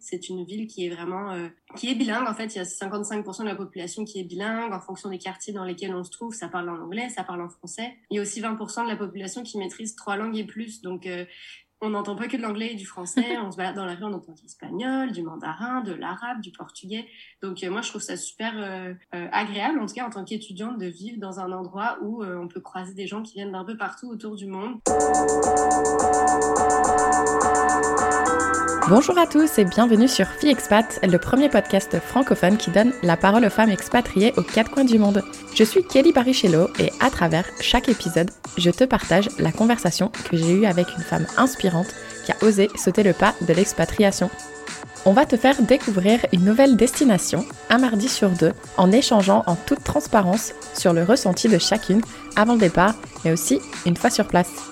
C'est une ville qui est vraiment qui est bilingue. En fait, il y a 55% de la population qui est bilingue en fonction des quartiers dans lesquels on se trouve. Ça parle en anglais, ça parle en français. Il y a aussi 20% de la population qui maîtrise trois langues et plus. Donc on n'entend pas que de l'anglais et du français. on se balade dans la rue, on entend de l'espagnol, du mandarin, de l'arabe, du portugais. Donc euh, moi, je trouve ça super euh, euh, agréable, en tout cas en tant qu'étudiante, de vivre dans un endroit où on peut croiser des gens qui viennent d'un peu partout autour du monde. Bonjour à tous et bienvenue sur Fille Expat, le premier podcast francophone qui donne la parole aux femmes expatriées aux quatre coins du monde. Je suis Kelly Barichello et à travers chaque épisode, je te partage la conversation que j'ai eue avec une femme inspirante qui a osé sauter le pas de l'expatriation. On va te faire découvrir une nouvelle destination, un mardi sur deux, en échangeant en toute transparence sur le ressenti de chacune avant le départ, mais aussi une fois sur place.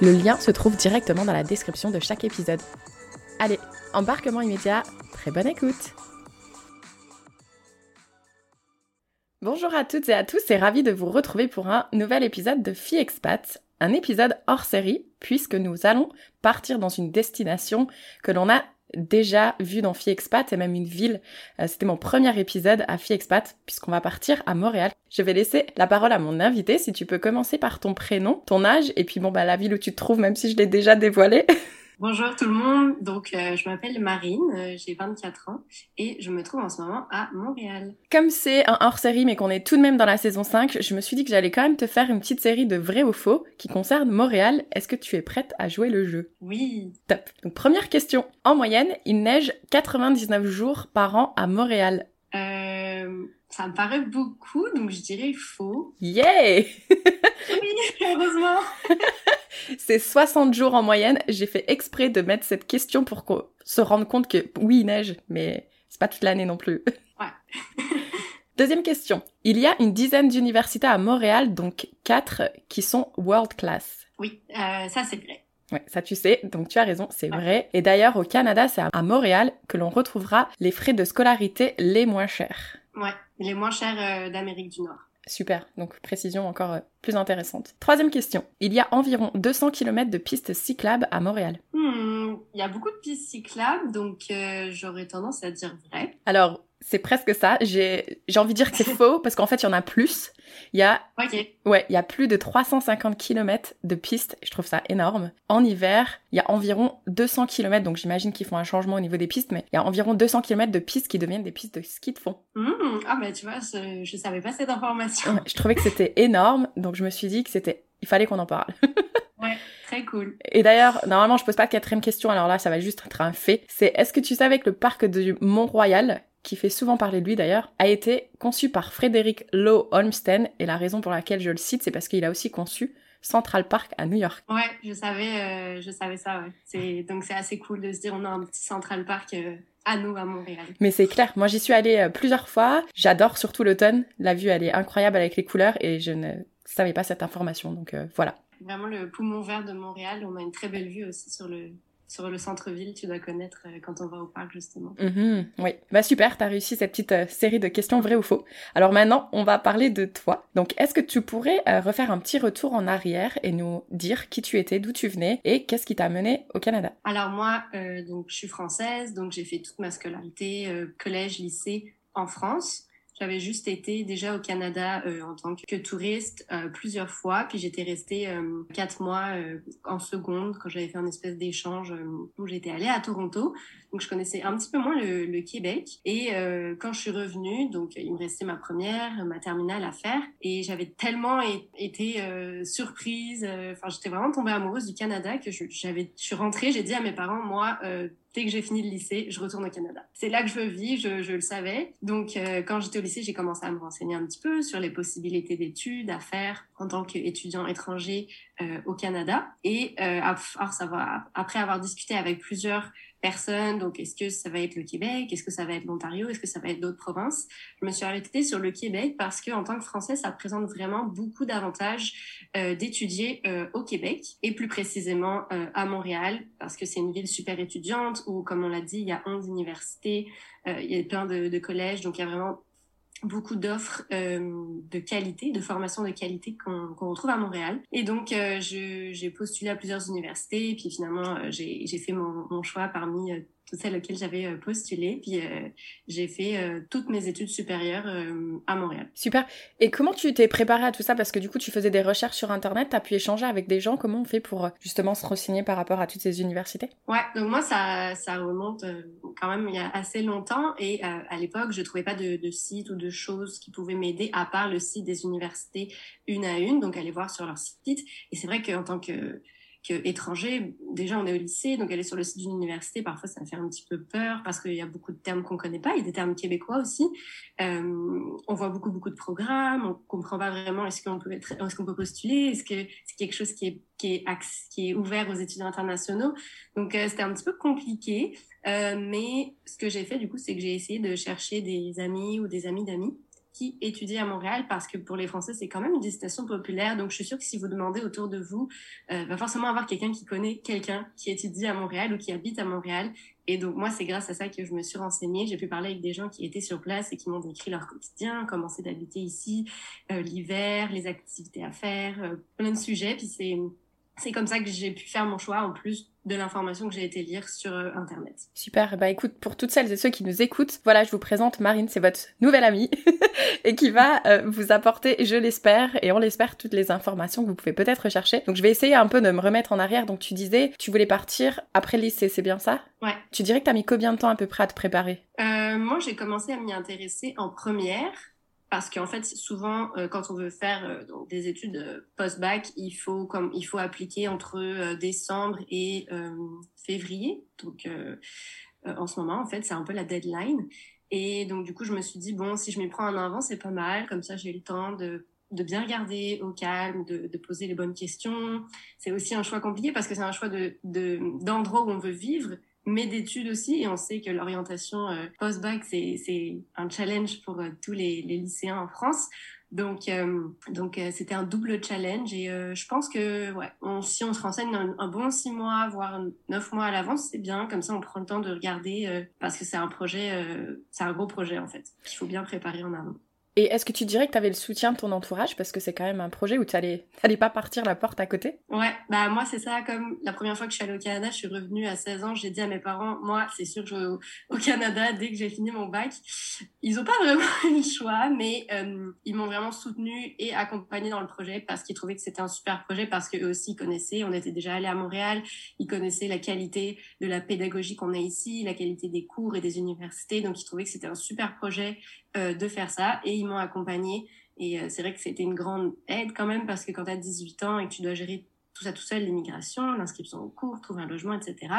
le lien se trouve directement dans la description de chaque épisode. Allez, embarquement immédiat, très bonne écoute. Bonjour à toutes et à tous et ravi de vous retrouver pour un nouvel épisode de Fille Expat, un épisode hors série puisque nous allons partir dans une destination que l'on a déjà vu dans Fille Expat et même une ville. Euh, c'était mon premier épisode à Fille Expat puisqu'on va partir à Montréal. Je vais laisser la parole à mon invité si tu peux commencer par ton prénom, ton âge et puis bon bah la ville où tu te trouves même si je l'ai déjà dévoilé. Bonjour tout le monde, donc euh, je m'appelle Marine, euh, j'ai 24 ans et je me trouve en ce moment à Montréal. Comme c'est un hors-série mais qu'on est tout de même dans la saison 5, je me suis dit que j'allais quand même te faire une petite série de vrais ou faux qui concerne Montréal. Est-ce que tu es prête à jouer le jeu? Oui. Top. Donc première question. En moyenne, il neige 99 jours par an à Montréal. Euh, ça me paraît beaucoup, donc je dirais faux. Yeah Oui, heureusement C'est 60 jours en moyenne. J'ai fait exprès de mettre cette question pour qu'on se rende compte que oui, il neige, mais c'est pas toute l'année non plus. Ouais. Deuxième question. Il y a une dizaine d'universités à Montréal, donc quatre qui sont world class. Oui, euh, ça c'est vrai. Ouais, ça tu sais, donc tu as raison, c'est vrai. Et d'ailleurs, au Canada, c'est à Montréal que l'on retrouvera les frais de scolarité les moins chers. Ouais, les moins chers euh, d'Amérique du Nord. Super, donc précision encore euh, plus intéressante. Troisième question. Il y a environ 200 km de pistes cyclables à Montréal. Hmm, il y a beaucoup de pistes cyclables, donc euh, j'aurais tendance à dire vrai. Alors, c'est presque ça. J'ai envie de dire que c'est faux parce qu'en fait, il y en a plus. Il y a ouais, il y a plus de 350 km de pistes. Je trouve ça énorme. En hiver, il y a environ 200 km. Donc j'imagine qu'ils font un changement au niveau des pistes, mais il y a environ 200 km de pistes qui deviennent des pistes de ski de fond. Mmh, ah bah tu vois, je, je savais pas cette information. je trouvais que c'était énorme, donc je me suis dit que c'était, il fallait qu'on en parle. ouais. Très cool. Et d'ailleurs, normalement, je pose pas de quatrième question, alors là, ça va juste être un fait. C'est est-ce que tu savais que le parc du Mont-Royal, qui fait souvent parler de lui d'ailleurs, a été conçu par Frédéric Lowe Olmsted, et la raison pour laquelle je le cite, c'est parce qu'il a aussi conçu Central Park à New York. Ouais, je savais, euh, je savais ça. Ouais. Donc c'est assez cool de se dire on a un petit Central Park. Euh, à nous, à Montréal. Mais c'est clair, moi j'y suis allée euh, plusieurs fois, j'adore surtout l'automne, la vue elle est incroyable avec les couleurs et je ne savais pas cette information, donc voilà. Vraiment le poumon vert de Montréal, on a une très belle vue aussi sur le, sur le centre-ville, tu dois connaître euh, quand on va au parc justement. Mm-hmm. oui, bah super, t'as réussi cette petite euh, série de questions vraies ou faux. Alors maintenant, on va parler de toi. Donc, est-ce que tu pourrais euh, refaire un petit retour en arrière et nous dire qui tu étais, d'où tu venais et qu'est-ce qui t'a amené au Canada? Alors moi, donc je suis française, donc j'ai fait toute ma scolarité, collège, lycée en France. J'avais juste été déjà au Canada euh, en tant que touriste euh, plusieurs fois, puis j'étais restée euh, quatre mois en seconde quand j'avais fait un espèce d'échange où j'étais allée à Toronto. Donc je connaissais un petit peu moins le, le Québec. Et quand je suis revenue, donc il me restait ma première, ma terminale à faire, et j'avais tellement été surprise. Enfin, j'étais vraiment tombée amoureuse du Canada que j'avais, je suis rentrée, j'ai dit à mes parents, moi dès que j'ai fini le lycée, je retourne au Canada. C'est là que je vivre, je, le savais. Donc, euh, quand j'étais au lycée, j'ai commencé à me renseigner un petit peu sur les possibilités d'études à faire en tant qu'étudiant étranger euh, au Canada. Et euh, après avoir discuté avec plusieurs personne. Donc, est-ce que ça va être le Québec? Est-ce que ça va être l'Ontario? Est-ce que ça va être d'autres provinces? Je me suis arrêtée sur le Québec parce que en tant que Français, ça présente vraiment beaucoup d'avantages euh, d'étudier euh, au Québec et plus précisément euh, à Montréal parce que c'est une ville super étudiante où, comme on l'a dit, il y a 11 universités, il y a plein de, de collèges, donc il y a vraiment beaucoup d'offres euh, de qualité, de formation de qualité qu'on retrouve à Montréal. Et donc, euh, j'ai postulé à plusieurs universités, et puis finalement, euh, j'ai fait mon, mon, choix parmi euh, toutes celles auxquelles j'avais euh, postulé. Puis euh, j'ai fait euh, toutes mes études supérieures à Montréal. Super. Et comment tu t'es préparée à tout ça? Parce que du coup, tu faisais des recherches sur Internet, tu as pu échanger avec des gens. Comment on fait pour justement se renseigner par rapport à toutes ces universités? Ouais, donc moi, ça, ça remonte quand même il y a assez longtemps. Et à l'époque, je trouvais pas de, de site ou de choses qui pouvaient m'aider à part le site des universités une à une. Donc aller voir sur leur site. Et c'est vrai qu'en tant que étranger, déjà on est au lycée, donc aller sur le site d'une université, parfois ça me fait un petit peu peur parce qu'il y a beaucoup de termes qu'on connaît pas, il y a des termes québécois aussi. Euh, on voit beaucoup beaucoup de programmes, on comprend pas vraiment est-ce qu'on peut être, est-ce qu'on peut postuler, est-ce que c'est quelque chose qui est qui est qui est ouvert aux étudiants internationaux. Donc euh, c'était un petit peu compliqué, euh, mais ce que j'ai fait du coup, c'est que j'ai essayé de chercher des amis ou des amis d'amis qui étudie à Montréal parce que pour les Français, c'est quand même une destination populaire. Donc, je suis sûre que si vous demandez autour de vous, euh, va forcément avoir quelqu'un qui connaît quelqu'un qui étudie à Montréal ou qui habite à Montréal. Et donc, moi, c'est grâce à ça que je me suis renseignée. J'ai pu parler avec des gens qui étaient sur place et qui m'ont décrit leur quotidien, comment c'est d'habiter ici, euh, l'hiver, les activités à faire, euh, plein de sujets. Puis c'est c'est comme ça que j'ai pu faire mon choix en plus de l'information que j'ai été lire sur euh, internet. Super, bah écoute, pour toutes celles et ceux qui nous écoutent, voilà, je vous présente Marine, c'est votre nouvelle amie et qui va euh, vous apporter, je l'espère, et on l'espère, toutes les informations que vous pouvez peut-être rechercher. Donc je vais essayer un peu de me remettre en arrière. Donc tu disais, tu voulais partir après le lycée, c'est bien ça? Ouais. Tu dirais que t'as mis combien de temps à peu près à te préparer? Euh, Moi, j'ai commencé à m'y intéresser en première parce qu'en fait souvent euh, quand on veut faire euh, des études euh, post-bac il faut comme il faut appliquer entre décembre et février. Donc en ce moment en fait c'est un peu la deadline. Et donc du coup je me suis dit bon si je m'y prends en avant c'est pas mal. Comme ça j'ai le temps de de bien regarder au calme, de, de poser les bonnes questions. C'est aussi un choix compliqué parce que c'est un choix de d'endroit où on veut vivre, mais d'études aussi. Et on sait que l'orientation euh, post-bac, c'est un challenge pour euh, tous les, les, lycéens en France. Donc, euh, donc c'était un double challenge. Et je pense que ouais, si on se renseigne un, bon six mois, voire neuf mois à l'avance, c'est bien. Comme ça, on prend le temps de regarder parce que c'est un projet, c'est un gros projet en fait, qu'il faut bien préparer en amont. Et est-ce que tu dirais que tu avais le soutien de ton entourage? Parce que c'est quand même un projet où tu allais, pas partir la porte à côté Ouais, bah moi c'est ça. Comme la première fois que je suis allée au Canada, je suis revenue à 16 ans, j'ai dit à mes parents, moi c'est sûr que je vais au, Canada dès que j'ai fini mon bac. Ils ont pas vraiment eu le choix, mais euh, ils m'ont vraiment soutenu et accompagné dans le projet parce qu'ils trouvaient que c'était un super projet parce qu'eux aussi connaissaient. On était déjà allés à Montréal, ils connaissaient la qualité de la pédagogie qu'on a ici, la qualité des cours et des universités, donc ils trouvaient que c'était un super projet euh, de faire ça et ils m'ont accompagné et euh, c'est vrai que c'était une grande aide quand même parce que quand tu as 18 ans et que tu dois gérer tout ça tout seul, l'immigration, l'inscription au cours, trouver un logement, etc.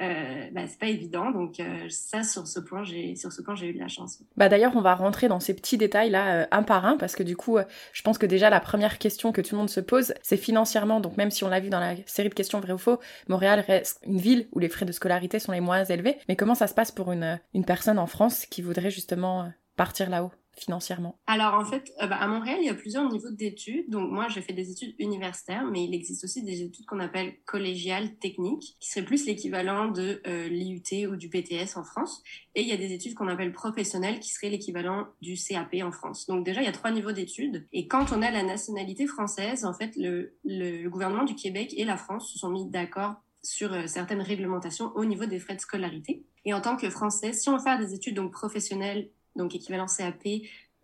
Euh, bah, c'est pas évident. Donc euh, ça, sur ce point, j'ai sur ce point, j'ai eu de la chance. Bah d'ailleurs, on va rentrer dans ces petits détails là un par un parce que du coup, je pense que déjà la première question que tout le monde se pose, c'est financièrement. Donc même si on l'a vu dans la série de questions vrai ou faux, Montréal reste une ville où les frais de scolarité sont les moins élevés. Mais comment ça se passe pour une une personne en France qui voudrait justement partir là-haut? Financièrement Alors en fait, euh, bah, à Montréal, il y a plusieurs niveaux d'études. Donc moi, j'ai fait des études universitaires, mais il existe aussi des études qu'on appelle collégiales techniques, qui seraient plus l'équivalent de euh, l'IUT ou du BTS en France. Et il y a des études qu'on appelle professionnelles, qui seraient l'équivalent du CAP en France. Donc déjà, il y a trois niveaux d'études. Et quand on a la nationalité française, en fait, le, gouvernement du Québec et la France se sont mis d'accord sur euh, certaines réglementations au niveau des frais de scolarité. Et en tant que Français, si on veut faire des études donc professionnelles donc équivalent CAP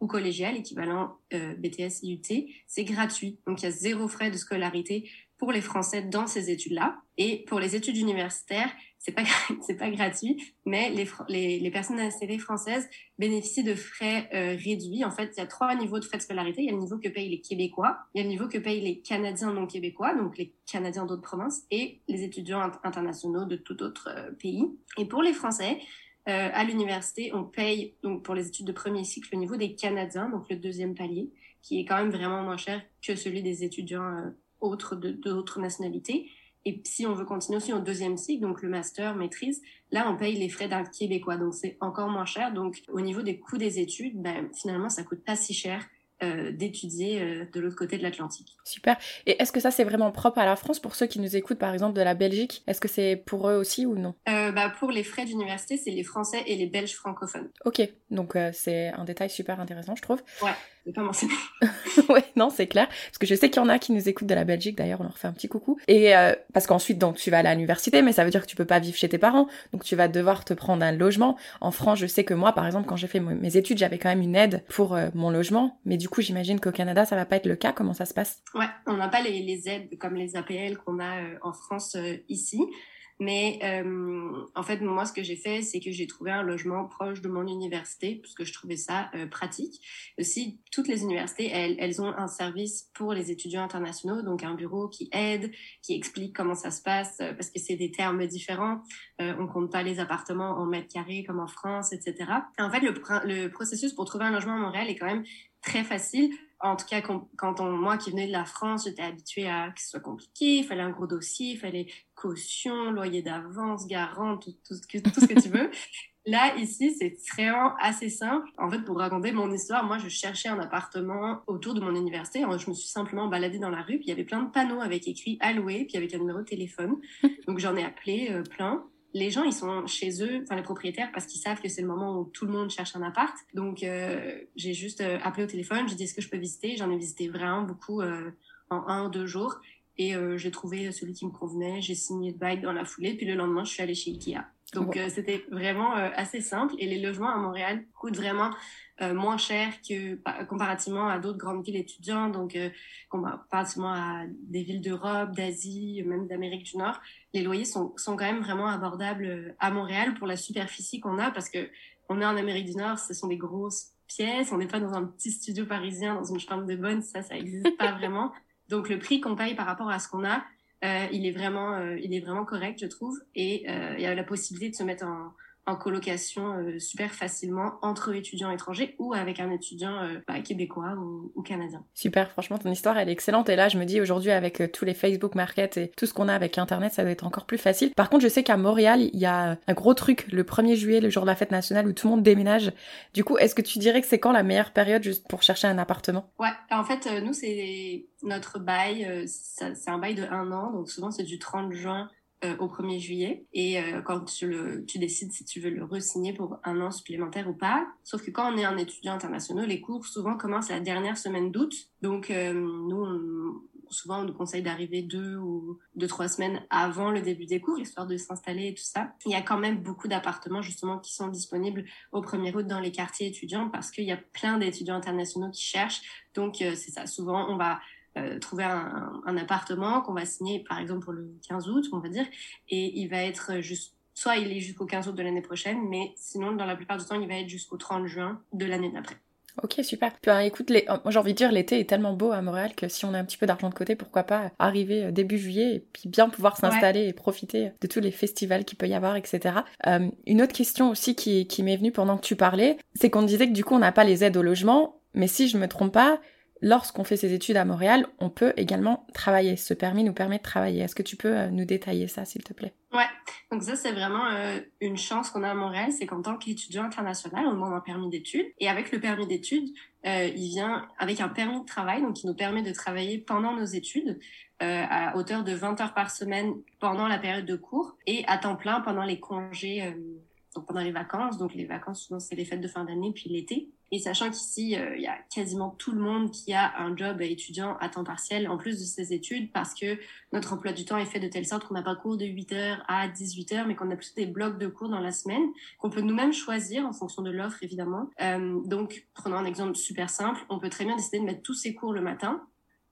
ou collégial, équivalent euh, BTS IUT, c'est gratuit. Donc il y a zéro frais de scolarité pour les Français dans ces études-là. Et pour les études universitaires, c'est pas c'est pas gratuit, mais les, les, personnes nationalité françaises bénéficient de frais euh, réduits. En fait, il y a trois niveaux de frais de scolarité. Il y a le niveau que payent les Québécois, il y a le niveau que payent les Canadiens non québécois, donc les Canadiens d'autres provinces, et les étudiants internationaux de tout autre euh, pays. Et pour les Français, euh, à l'université, on paye donc pour les études de premier cycle au niveau des Canadiens, donc le deuxième palier, qui est quand même vraiment moins cher que celui des étudiants euh, autres de d'autres nationalités. Et si on veut continuer aussi au deuxième cycle, donc le master, maîtrise, là, on paye les frais d'un québécois. Donc, c'est encore moins cher. Donc, au niveau des coûts des études, ben, finalement, ça coûte pas si cher euh, d'étudier euh, de l'autre côté de l'Atlantique. Super. Et est-ce que ça c'est vraiment propre à la France pour ceux qui nous écoutent par exemple de la Belgique? Est-ce que c'est pour eux aussi ou non? Euh, bah, Pour les frais d'université, c'est les Français et les Belges francophones. Ok, donc c'est un détail super intéressant je trouve. Ouais, pas ouais, non, c'est clair. Parce que je sais qu'il y en a qui nous écoutent de la Belgique d'ailleurs, on leur fait un petit coucou. Et parce qu'ensuite donc tu vas aller à l'université, mais ça veut dire que tu peux pas vivre chez tes parents, donc tu vas devoir te prendre un logement. En France, je sais que moi par exemple quand j'ai fait mes études, j'avais quand même une aide pour mon logement, mais du coup j'imagine qu'au Canada, ça va pas être le cas. Comment ça se passe? Ouais, on n'a pas les, aides comme les APL qu'on a euh, en France euh, ici. Mais euh, en fait, moi, ce que j'ai fait, c'est que j'ai trouvé un logement proche de mon université, puisque je trouvais ça pratique. Aussi, toutes les universités, elles, elles, ont un service pour les étudiants internationaux, donc un bureau qui aide, qui explique comment ça se passe, parce que c'est des termes différents. on compte pas les appartements en mètres carrés comme en France, etc. en fait, le, le processus pour trouver un logement à Montréal est quand même très facile en tout cas, quand, on, moi qui venais de la France, j'étais habituée à que ce soit compliqué, il fallait un gros dossier, il fallait caution, loyer d'avance, garant, tout, tout, ce que, tout ce que tu veux. Là, ici, c'est vraiment assez simple. En fait, pour raconter mon histoire, moi, je cherchais un appartement autour de mon université. je me suis simplement baladée dans la rue, puis il y avait plein de panneaux avec écrit alloué, puis avec un numéro de téléphone. Donc, j'en ai appelé euh, plein les gens, ils sont chez eux, enfin les propriétaires, parce qu'ils savent que c'est le moment où tout le monde cherche un appart. Donc, euh, j'ai juste euh, appelé au téléphone, j'ai dit est-ce que je peux visiter? J'en ai visité vraiment beaucoup euh, en un ou deux jours. Et j'ai trouvé celui qui me convenait. J'ai signé le bail dans la foulée. Puis le lendemain, je suis allée chez Ikea. Donc, c'était vraiment assez simple. Et les logements à Montréal coûtent vraiment euh, moins cher que comparativement à d'autres grandes villes étudiantes, donc euh, comparativement à des villes d'Europe, d'Asie, même d'Amérique du Nord, les loyers sont, sont quand même vraiment abordables euh, à Montréal pour la superficie qu'on a, parce que on est en Amérique du Nord, ce sont des grosses pièces, on n'est pas dans un petit studio parisien, dans une chambre de bonne, ça, ça n'existe pas vraiment. Donc le prix qu'on paye par rapport à ce qu'on a, euh, il est vraiment, il est vraiment correct, je trouve, et il y a la possibilité de se mettre en en colocation euh, super facilement entre étudiants étrangers ou avec un étudiant euh, bah, québécois ou, canadien. Super, franchement, ton histoire, elle est excellente. Et là, je me dis aujourd'hui, avec euh, tous les Facebook Market et tout ce qu'on a avec Internet, ça doit être encore plus facile. Par contre, je sais qu'à Montréal, il y a un gros truc le 1er juillet, le jour de la fête nationale, où tout le monde déménage. Du coup, est-ce que tu dirais que c'est quand la meilleure période juste pour chercher un appartement? Ouais, en fait, nous, c'est notre bail, c'est un bail de un an, donc souvent c'est du 30 juin euh, au 1er juillet et euh, quand tu, le, tu décides si tu veux le re-signer pour un an supplémentaire ou pas. Sauf que quand on est un étudiant international, les cours souvent commencent la dernière semaine d'août. Donc euh, nous, souvent on nous conseille d'arriver deux ou deux trois semaines avant le début des cours histoire de s'installer et tout ça. Il y a quand même beaucoup d'appartements justement qui sont disponibles au 1er août dans les quartiers étudiants parce qu'il y a plein d'étudiants internationaux qui cherchent. Donc c'est ça. Souvent on va euh, trouver un, un appartement qu'on va signer par exemple pour le 15 août, on va dire, et il va être juste soit il est jusqu'au 15 août de l'année prochaine, mais sinon dans la plupart du temps il va être jusqu'au 30 juin de l'année d'après. Ok, super. Puis, hein, écoute, les... moi j'ai envie de dire, l'été est tellement beau à Montréal que si on a un petit peu d'argent de côté, pourquoi pas arriver euh, début juillet et puis bien pouvoir s'installer et profiter de tous les festivals qu'il peut y avoir, etc. Euh, une autre question aussi qui, qui m'est venue pendant que tu parlais, c'est qu'on disait que du coup on n'a pas les aides au logement, mais si je me trompe pas, lorsqu'on fait ses études à Montréal, on peut également travailler. Ce permis nous permet de travailler. Est-ce que tu peux euh, nous détailler ça, s'il te plaît? Ouais, donc ça c'est vraiment euh, une chance qu'on a à Montréal, c'est qu'en tant qu'étudiant international, on demande un permis d'études. Et avec le permis d'études, euh, il vient avec un permis de travail, donc qui nous permet de travailler pendant nos études. à hauteur de 20 heures par semaine pendant la période de cours et à temps plein pendant les congés donc pendant les vacances. Donc les vacances, souvent, c'est les fêtes de fin d'année, puis l'été. Et sachant qu'ici, euh, il y a quasiment tout le monde qui a un job étudiant à temps partiel en plus de ses études parce que notre emploi du temps est fait de telle sorte qu'on n'a pas cours de 8h à 18h, mais qu'on a plutôt des blocs de cours dans la semaine qu'on peut nous-mêmes choisir en fonction de l'offre, évidemment. Euh, donc, prenons un exemple super simple. On peut très bien décider de mettre tous ses cours le matin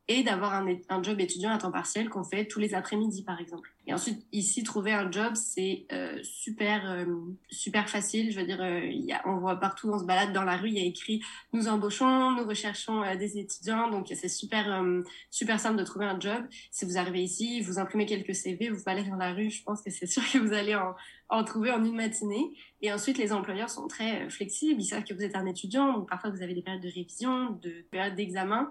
et d'avoir un, un, job étudiant à temps partiel qu'on fait tous les après-midi par exemple. Et ensuite ici trouver un job c'est euh, super euh, super facile. Je veux dire, euh, y a, on voit partout, on se balade dans la rue, il y a écrit nous embauchons, nous recherchons euh, des étudiants, donc c'est super euh, super simple de trouver un job. Si vous arrivez ici, vous imprimez quelques CV, vous baladez dans la rue, je pense que c'est sûr que vous allez en, en trouver en une matinée. Et ensuite les employeurs sont très flexibles, ils savent que vous êtes un étudiant, donc parfois vous avez des périodes de révision, de périodes d'examen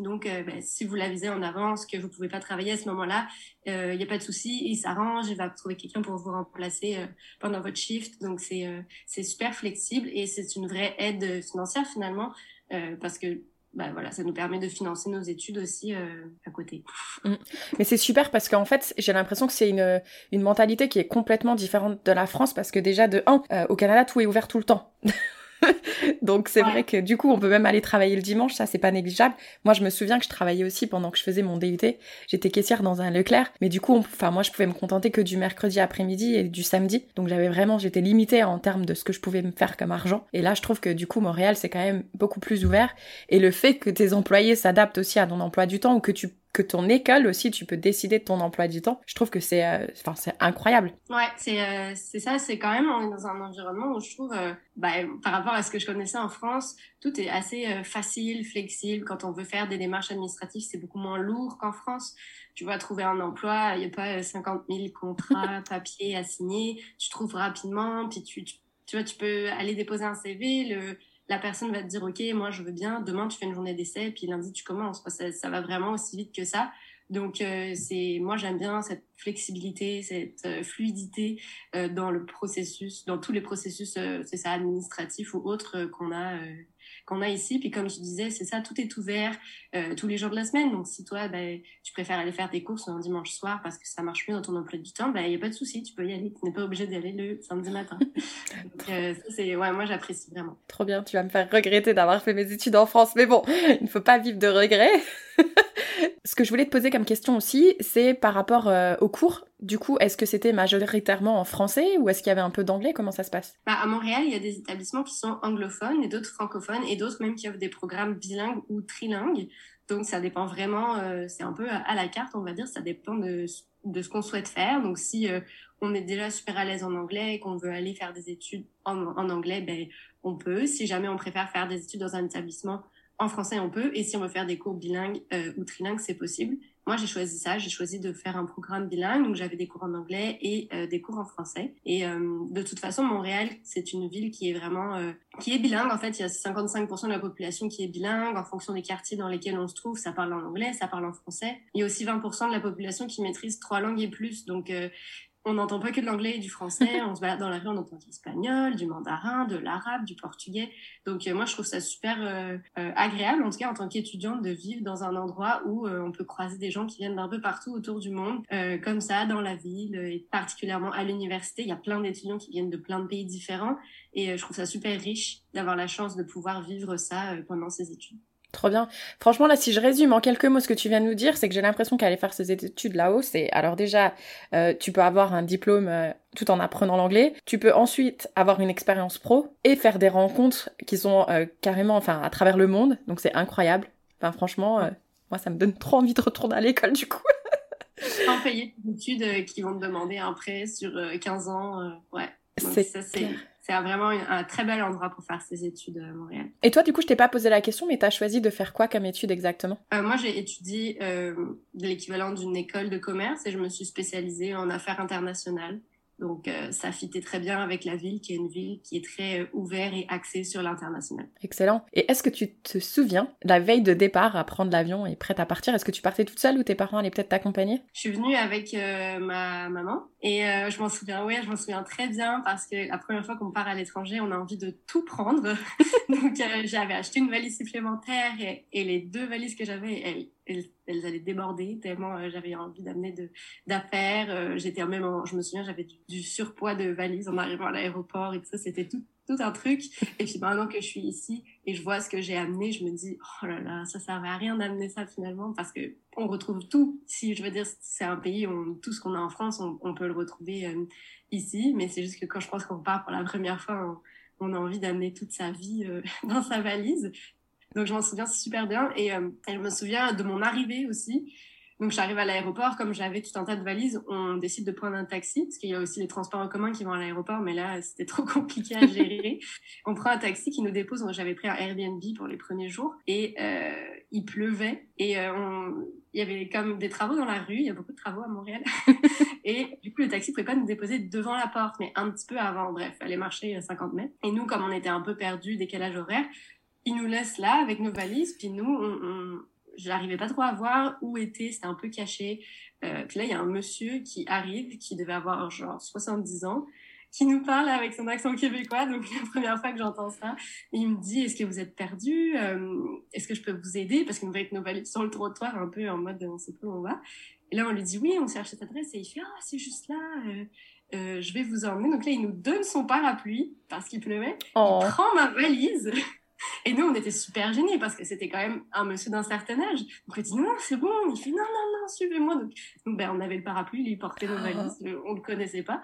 Donc, euh, ben, si vous l'avisez en avance que vous pouvez pas travailler à ce moment-là, il euh, n'y a pas de souci, il s'arrange, il va trouver quelqu'un pour vous remplacer euh, pendant votre shift. Donc, c'est super flexible et c'est une vraie aide financière finalement parce que bah voilà, ça nous permet de financer nos études aussi à côté. Mmh. Mais c'est super parce qu'en fait, j'ai l'impression que c'est une, une mentalité qui est complètement différente de la France parce que déjà, de un, au Canada, tout est ouvert tout le temps. Donc c'est vrai que du coup, on peut même aller travailler le dimanche, ça c'est pas négligeable. Moi, je me souviens que je travaillais aussi pendant que je faisais mon DUT. J'étais caissière dans un Leclerc, mais du coup, enfin moi, je pouvais me contenter que du mercredi après-midi et du samedi. Donc j'avais vraiment, j'étais limitée en termes de ce que je pouvais me faire comme argent. Et là, je trouve que du coup, Montréal, c'est quand même beaucoup plus ouvert. Et le fait que tes employés s'adaptent aussi à ton emploi du temps ou que tu que ton école aussi, tu peux décider de ton emploi du temps. Je trouve que c'est, euh, enfin, c'est incroyable. Ouais, c'est, euh, c'est ça. C'est quand même on est dans un environnement où je trouve, euh, bah, par rapport à ce que je connaissais en France, tout est assez facile, flexible. Quand on veut faire des démarches administratives, c'est beaucoup moins lourd qu'en France. Tu vas trouver un emploi, il n'y a pas 50 000 contrats, papiers à signer. Tu trouves rapidement, puis tu, tu, tu vois, tu peux aller déposer un CV. Le la personne va te dire ok moi je veux bien demain tu fais une journée d'essai puis lundi tu commences. Ça, va vraiment aussi vite que ça. Donc euh, c'est moi j'aime bien cette flexibilité cette euh, fluidité euh, dans le processus dans tous les processus c'est ça administratif ou autres qu'on a qu'on a ici. Puis comme tu disais, c'est ça, tout est ouvert euh, tous les jours de la semaine. Donc si toi, ben, tu préfères aller faire tes courses un dimanche soir parce que ça marche mieux dans ton emploi du temps, il ben, n'y a pas de souci, tu peux y aller. Tu n'es pas obligé d'y aller le samedi matin. Donc euh, ça, c'est, ouais, moi j'apprécie vraiment. Trop bien, tu vas me faire regretter d'avoir fait mes études en France. Mais bon, il ne faut pas vivre de regrets. Ce que je voulais te poser comme question aussi, c'est par rapport euh, aux cours. Du coup, est-ce que c'était majoritairement en français ou est-ce qu'il y avait un peu d'anglais? Comment ça se passe? Bah, À Montréal, il y a des établissements qui sont anglophones et d'autres francophones et d'autres même qui offrent des programmes bilingues ou trilingues. Donc ça dépend vraiment, euh, c'est un peu à la carte, on va dire, ça dépend de, de ce qu'on souhaite faire. Donc si euh, on est déjà super à l'aise en anglais et qu'on veut aller faire des études en, anglais, ben, on peut. Si jamais on préfère faire des études dans un établissement en français, on peut. Et si on veut faire des cours bilingues euh, ou trilingues, c'est possible. Moi, j'ai choisi ça. J'ai choisi de faire un programme bilingue. Donc, j'avais des cours en anglais et euh, des cours en français. Et euh, de toute façon, Montréal, c'est une ville qui est vraiment... qui est bilingue. En fait, il y a 55% de la population qui est bilingue. En fonction des quartiers dans lesquels on se trouve, ça parle en anglais, ça parle en français. Il y a aussi 20% de la population qui maîtrise trois langues et plus. Donc, on n'entend pas que de l'anglais et du français. On se balade dans la rue, on entend de l'espagnol, du mandarin, de l'arabe, du portugais. Donc euh, moi, je trouve ça super euh, euh, agréable, en tout cas en tant qu'étudiante, de vivre dans un endroit où on peut croiser des gens qui viennent d'un peu partout autour du monde, comme ça, dans la ville, et particulièrement à l'université. Il y a plein d'étudiants qui viennent de plein de pays différents, et je trouve ça super riche d'avoir la chance de pouvoir vivre ça pendant ses études. Trop bien. Franchement, là, si je résume en quelques mots ce que tu viens de nous dire, c'est que j'ai l'impression qu'aller faire ces études là-haut, c'est alors déjà, euh, tu peux avoir un diplôme euh, tout en apprenant l'anglais. Tu peux ensuite avoir une expérience pro et faire des rencontres qui sont euh, carrément, enfin, à travers le monde. Donc c'est incroyable. Enfin, franchement, moi, ça me donne trop envie de retourner à l'école du coup. Sans payer des études qui vont te demander un prêt sur 15 ans, ouais. C'est ça, c'est c'est vraiment un très bel endroit pour faire ses études à Montréal. Et toi, du coup, je t'ai pas posé la question, mais tu as choisi de faire quoi comme étude exactement? Euh, Moi, j'ai étudié euh, l'équivalent d'une école de commerce et je me suis spécialisée en affaires internationales. Donc euh, ça fitait très bien avec la ville, qui est une ville qui est très euh, ouverte et axée sur l'international. Excellent. Et est-ce que tu te souviens, la veille de départ à prendre l'avion et prête à partir, est-ce que tu partais toute seule ou tes parents allaient peut-être t'accompagner? Je suis venue avec euh, ma maman et je m'en souviens, oui, je m'en souviens très bien parce que la première fois qu'on part à l'étranger, on a envie de tout prendre. Donc j'avais acheté une valise supplémentaire et, et les deux valises que j'avais, elles elles, allaient déborder tellement euh, j'avais envie d'amener d'affaires. Euh, j'étais même, je me souviens, j'avais du, surpoids de valises en arrivant à l'aéroport et tout ça. C'était tout tout un truc. Et puis maintenant que je suis ici et je vois ce que j'ai amené, je me dis oh là là, ça servait à rien d'amener ça finalement parce que on retrouve tout. Si je veux dire, c'est un pays où tout ce qu'on a en France, on, peut le retrouver euh, ici. Mais c'est juste que quand je pense qu'on part pour la première fois, on, a envie d'amener toute sa vie dans sa valise. Donc je m'en souviens super bien euh, et, je me souviens de mon arrivée aussi. Donc j'arrive à l'aéroport, comme j'avais tout un tas de valises, on décide de prendre un taxi, parce qu'il y a aussi les transports en commun qui vont à l'aéroport, mais là c'était trop compliqué à gérer. on prend un taxi qui nous dépose, j'avais pris un Airbnb pour les premiers jours, et euh, il pleuvait, et euh, il y avait comme des travaux dans la rue, il y a beaucoup de travaux à Montréal, et du coup le taxi pouvait pas nous déposer devant la porte, mais un petit peu avant, bref, fallait marcher 50 mètres. Et nous, comme on était un peu perdus, décalage horaire, ils nous laissent là avec nos valises, puis nous, on, j'arrivais pas trop à voir où était, c'était un peu caché. Euh, puis là, il y a un monsieur qui arrive, qui devait avoir genre 70 ans, qui nous parle avec son accent québécois. Donc la première fois que j'entends ça, il me dit Est-ce que vous êtes perdu? Euh, Est-ce que je peux vous aider? Parce qu'il nous avec nos valises sur le trottoir, un peu en mode on sait pas où on va. Et là, on lui dit Oui, on cherche cette adresse. Et il fait Ah, c'est juste là. Euh, euh, je vais vous emmener. Donc là, il nous donne son parapluie parce qu'il pleuvait. Il oh. prend ma valise. Et nous, on était super gênés parce que c'était quand même un monsieur d'un certain âge. Donc on dit non, c'est bon. Il fait non, non, non, suivez-moi. Donc, ben, on avait le parapluie, il portait nos ah. valises. On le connaissait pas.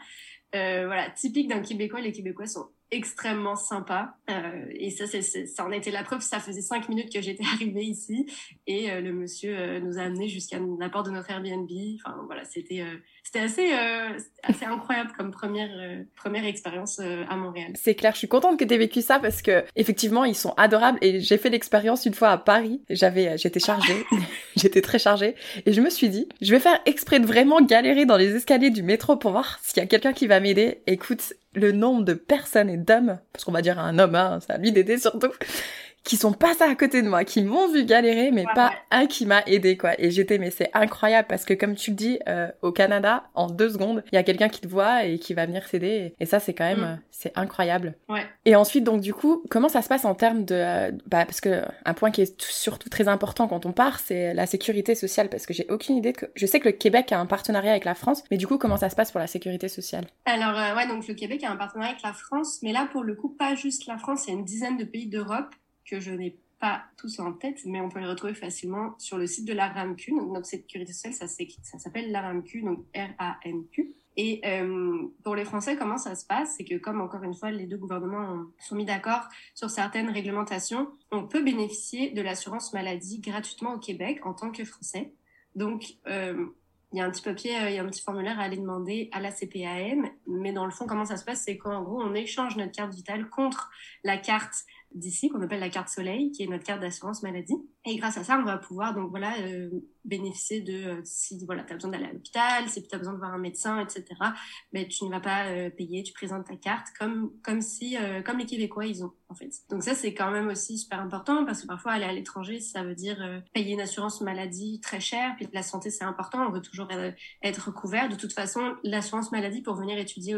Euh, voilà, typique d'un Québécois. Les Québécois sont extrêmement sympas. Euh, et ça, c'est, ça en était la preuve. Ça faisait cinq minutes que j'étais arrivée ici et euh, le monsieur euh, nous a amenés jusqu'à la porte de notre Airbnb. Enfin voilà, c'était euh, c'était assez assez incroyable comme première première expérience à Montréal. C'est clair. Je suis contente que tu aies vécu ça parce que effectivement, ils sont adorables et j'ai fait l'expérience une fois à Paris. J'avais j'étais chargée, j'étais très chargée et je me suis dit, je vais faire exprès de vraiment galérer dans les escaliers du métro pour voir s'il y a quelqu'un qui va m'aider. Écoute, le nombre de personnes et d'hommes, parce qu'on va dire un homme, hein, c'est à lui d'aider surtout, qui sont passés à côté de moi, qui m'ont vu galérer, mais pas un qui m'a aidé, quoi. Et j'étais, mais c'est incroyable parce que comme tu le dis, euh, au Canada, en deux secondes, il y a quelqu'un qui te voit et qui va venir t'aider. Et ça, c'est quand même, mm. euh, c'est incroyable. Ouais. Et ensuite, donc du coup, comment ça se passe en termes de, euh, bah, parce que un point qui est surtout très important quand on part, c'est la sécurité sociale, parce que j'ai aucune idée que, je sais que le Québec a un partenariat avec la France, mais du coup, comment ça se passe pour la sécurité sociale? Alors ouais, donc le Québec a un partenariat avec la France, mais là pour le coup, pas juste la France, il y a une dizaine de pays d'Europe que je n'ai pas tous en tête, mais on peut les retrouver facilement sur le site de la RAMQ. Donc, notre sécurité sociale, ça, ça s'appelle la RAMQ, donc R-A-M-Q. Et euh, pour les Français, comment ça se passe? C'est que comme encore une fois, les deux gouvernements sont mis d'accord sur certaines réglementations, on peut bénéficier de l'assurance maladie gratuitement au Québec en tant que Français. Donc, euh, il y a un petit papier, euh, il y a un petit formulaire à aller demander à la CPAM, mais dans le fond, comment ça se passe? C'est qu'en gros, on échange notre carte vitale contre la carte d'ici qu'on appelle la carte soleil, qui est notre carte d'assurance maladie. Et grâce à ça, on va pouvoir donc voilà euh, bénéficier de euh, si voilà tu as besoin d'aller à l'hôpital, si tu as besoin de voir un médecin, etc. Ben, tu ne vas pas euh, payer, tu présentes ta carte comme comme si comme les Québécois ils ont en fait. Donc ça c'est quand même aussi super important parce que parfois aller à l'étranger ça veut dire payer une assurance maladie très chère. Puis la santé c'est important, on veut toujours être couvert. De toute façon, l'assurance maladie pour venir étudier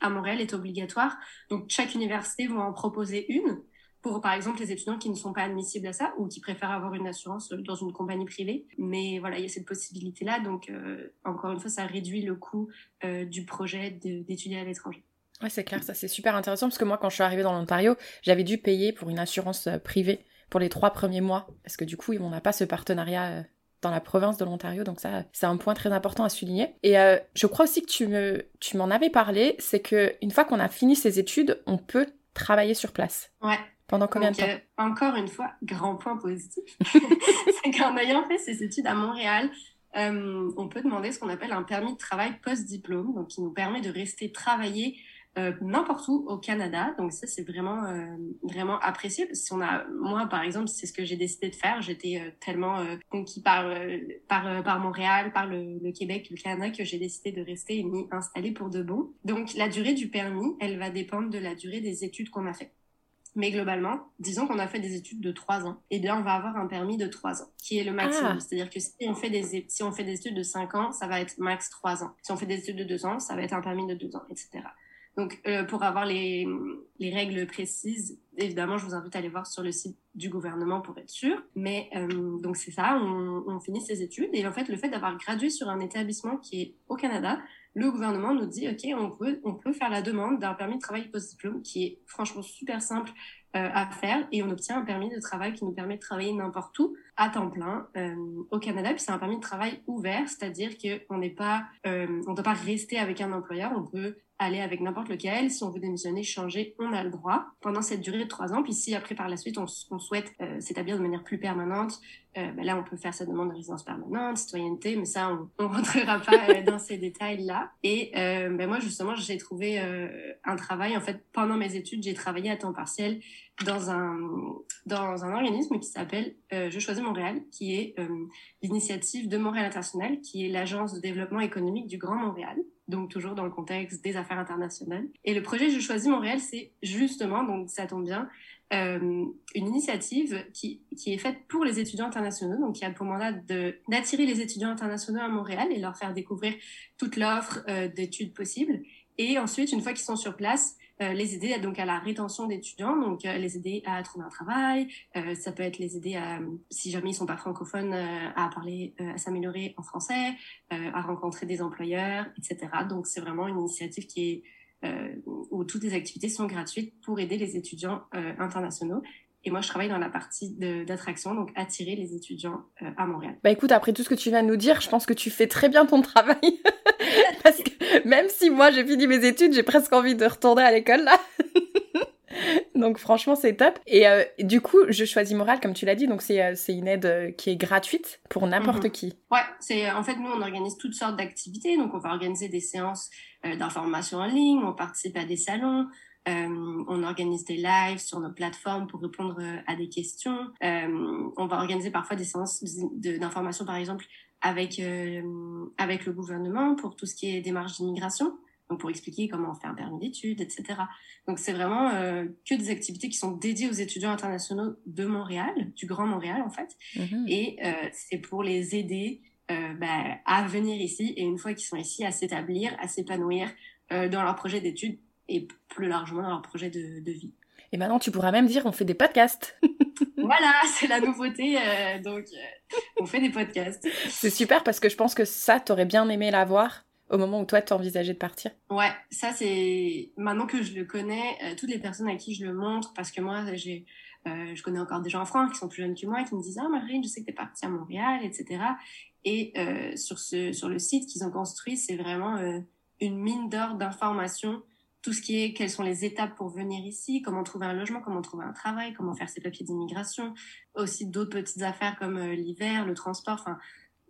à Montréal est obligatoire. Donc chaque université va en proposer une pour par exemple les étudiants qui ne sont pas admissibles à ça ou qui préfèrent avoir une assurance dans une compagnie privée. Mais voilà, il y a cette possibilité-là. Donc, euh, encore une fois, ça réduit le coût euh, du projet d'étudier à l'étranger. Ouais, c'est clair, ça c'est super intéressant parce que moi, quand je suis arrivée dans l'Ontario, j'avais dû payer pour une assurance euh, privée pour les trois premiers mois parce que du coup, on n'a pas ce partenariat dans la province de l'Ontario, donc ça, c'est un point très important à souligner. Et je crois aussi que tu me, tu m'en avais parlé, c'est que une fois qu'on a fini ses études, on peut travailler sur place. Ouais. Pendant combien de temps euh, Encore une fois, grand point positif, c'est qu'en ayant fait ces études à Montréal, euh, on peut demander ce qu'on appelle un permis de travail post-diplôme, donc qui nous permet de rester travailler euh, n'importe où au Canada. Donc ça, c'est vraiment vraiment apprécié. Si on a, moi par exemple, c'est ce que j'ai décidé de faire. J'étais tellement conquis par par par Montréal, par le, le, Québec, le Canada que j'ai décidé de rester et m'y installer pour de bon. Donc la durée du permis, elle va dépendre de la durée des études qu'on a fait. Mais globalement, disons qu'on a fait des études de 3 ans, eh bien, on va avoir un permis de 3 ans, qui est le maximum. Ah. C'est-à-dire que si on, fait des, si on fait des études de 5 ans, ça va être max 3 ans. Si on fait des études de 2 ans, ça va être un permis de 2 ans, etc. Donc, euh, pour avoir les, les règles précises, évidemment, je vous invite à aller voir sur le site du gouvernement pour être sûr. Mais euh, donc, c'est ça, on, on finit ses études. Et en fait, le fait d'avoir gradué sur un établissement qui est au Canada, le gouvernement nous dit, OK, on peut, on peut faire la demande d'un permis de travail post-diplôme qui est franchement super simple euh, à faire et on obtient un permis de travail qui nous permet de travailler n'importe où à temps plein euh, au Canada. Puis c'est un permis de travail ouvert, c'est-à-dire qu'on n'est pas, euh, on ne doit pas rester avec un employeur, on peut aller avec n'importe lequel. Si on veut démissionner, changer, on a le droit pendant cette durée de trois ans. Puis si après, par la suite, on, souhaite euh, s'établir de manière plus permanente, euh, ben là, on peut faire sa demande de résidence permanente, citoyenneté, mais ça, on, on rentrera pas euh, dans ces détails-là. Et ben moi, justement, j'ai trouvé un travail. En fait, pendant mes études, j'ai travaillé à temps partiel dans un dans un organisme qui s'appelle Je choisis Montréal, qui est l'initiative de Montréal International, qui est l'agence de développement économique du Grand Montréal. Donc toujours dans le contexte des affaires internationales. Et le projet Je choisis Montréal, c'est justement, donc ça tombe bien, euh, une initiative qui, qui est faite pour les étudiants internationaux, donc qui a pour mandat d'attirer les étudiants internationaux à Montréal et leur faire découvrir toute l'offre euh, d'études possibles. Et ensuite, une fois qu'ils sont sur place, euh, les aider donc à la rétention d'étudiants, donc euh, les aider à trouver un travail. Euh, ça peut être les aider à, si jamais ils sont pas francophones, à parler, à s'améliorer en français, à rencontrer des employeurs, etc. Donc c'est vraiment une initiative qui est où toutes les activités sont gratuites pour aider les étudiants internationaux. Et moi, je travaille dans la partie d'attraction, donc attirer les étudiants à Montréal. Bah écoute, après tout ce que tu viens de nous dire, je pense que tu fais très bien ton travail. Parce que même si moi j'ai fini mes études, j'ai presque envie de retourner à l'école là. donc franchement c'est top. Et euh, du coup, je choisis Moral comme tu l'as dit, donc c'est euh, c'est une aide euh, qui est gratuite pour n'importe mhm. qui. Ouais, c'est en fait nous on organise toutes sortes d'activités, donc on va organiser des séances d'information en ligne, on participe à des salons. On organise des lives sur nos plateformes pour répondre à des questions. on va organiser parfois des séances d'information, par exemple, avec, euh, avec le gouvernement pour tout ce qui est démarche d'immigration, donc pour expliquer comment faire un permis d'études, etc. Donc c'est vraiment euh, que des activités qui sont dédiées aux étudiants internationaux de Montréal, du Grand Montréal en fait, mhm. et euh, c'est pour les aider euh, bah, à venir ici et une fois qu'ils sont ici à s'établir, à s'épanouir euh, dans leur projet d'études et plus largement dans leur projet de, de vie. Et maintenant, tu pourras même dire on fait des podcasts. voilà, c'est la nouveauté. Euh, donc, euh, on fait des podcasts. C'est super parce que je pense que ça, t'aurais bien aimé l'avoir au moment où toi, tu envisageais de partir. Ouais, ça, c'est. Maintenant que je le connais, euh, toutes les personnes à qui je le montre, parce que moi, j'ai. je connais encore des gens en France qui sont plus jeunes que moi qui me disent Ah, Marine, je sais que t'es partie à Montréal, etc. Et sur, ce, sur le site qu'ils ont construit, c'est vraiment une mine d'or d'informations tout ce qui est quelles sont les étapes pour venir ici, comment trouver un logement, comment trouver un travail, comment faire ses papiers d'immigration, aussi d'autres petites affaires comme euh, l'hiver, le transport, enfin